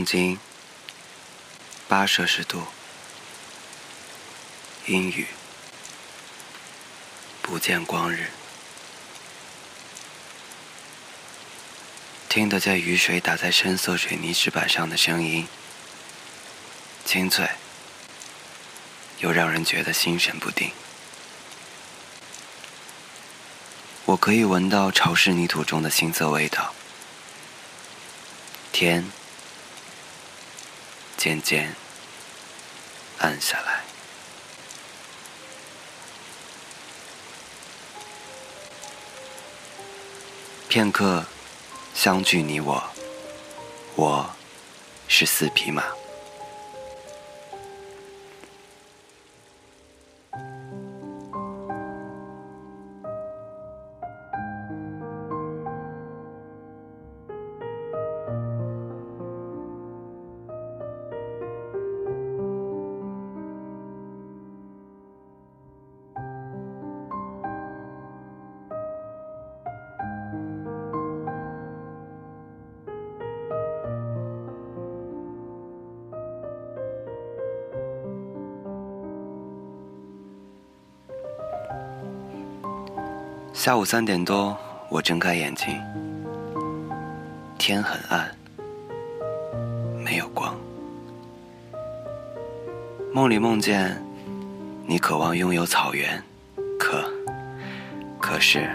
东京八摄氏度，阴雨，不见光日，听得见雨水打在深色水泥石板上的声音，清脆，又让人觉得心神不定。我可以闻到潮湿泥土中的腥涩味道。天渐渐暗下来，片刻相聚你我，我是四匹马。下午三点多，我睁开眼睛，天很暗，没有光。梦里梦见你渴望拥有草原，可可是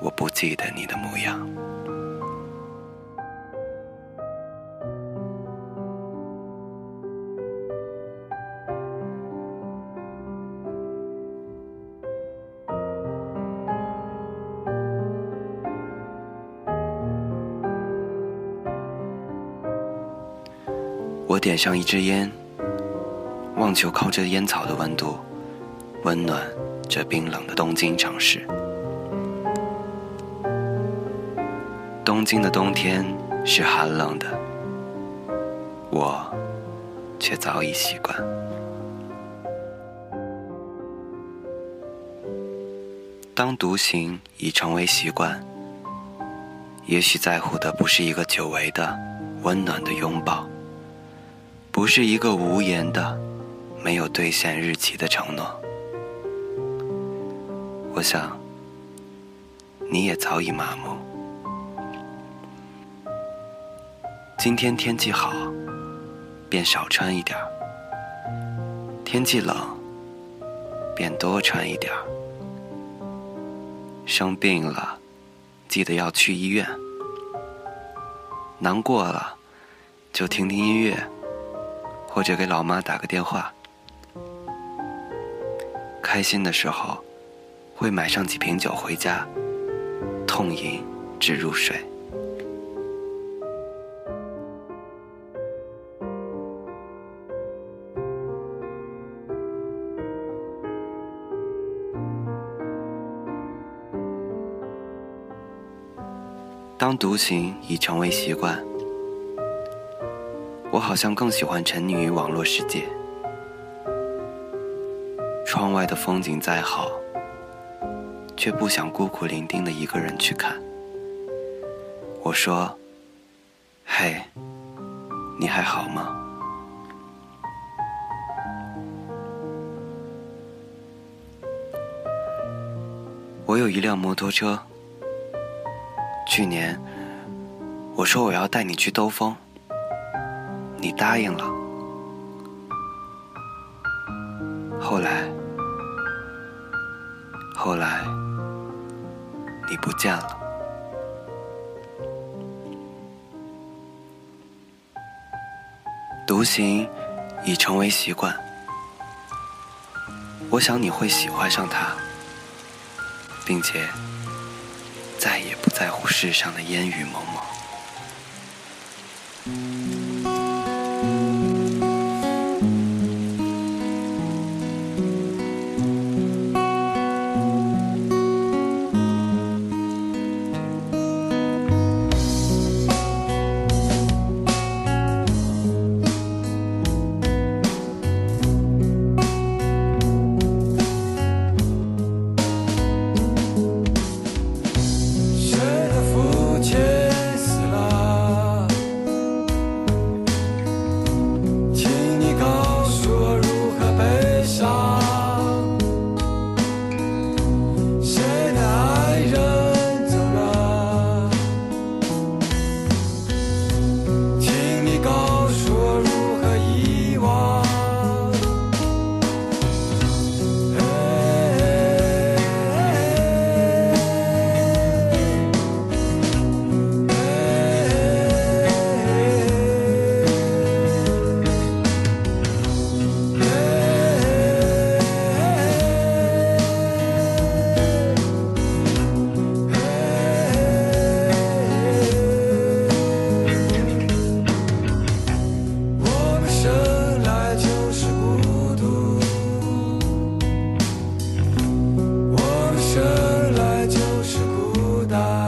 我不记得你的模样。我点上一支烟，望求靠着烟草的温度，温暖这冰冷的东京城市。东京的冬天是寒冷的，我却早已习惯。当独行已成为习惯，也许在乎的不是一个久违的温暖的拥抱。不是一个无言的、没有兑现日期的承诺。我想，你也早已麻木。今天天气好，便少穿一点儿；天气冷，便多穿一点儿。生病了，记得要去医院；难过了，就听听音乐。或者给老妈打个电话，开心的时候会买上几瓶酒回家，痛饮至入睡。当独行已成为习惯。我好像更喜欢沉溺于网络世界。窗外的风景再好，却不想孤苦伶仃的一个人去看。我说：“嘿，你还好吗？”我有一辆摩托车。去年，我说我要带你去兜风。你答应了，后来，后来，你不见了。独行已成为习惯，我想你会喜欢上他，并且再也不在乎世上的烟雨蒙蒙。 보다.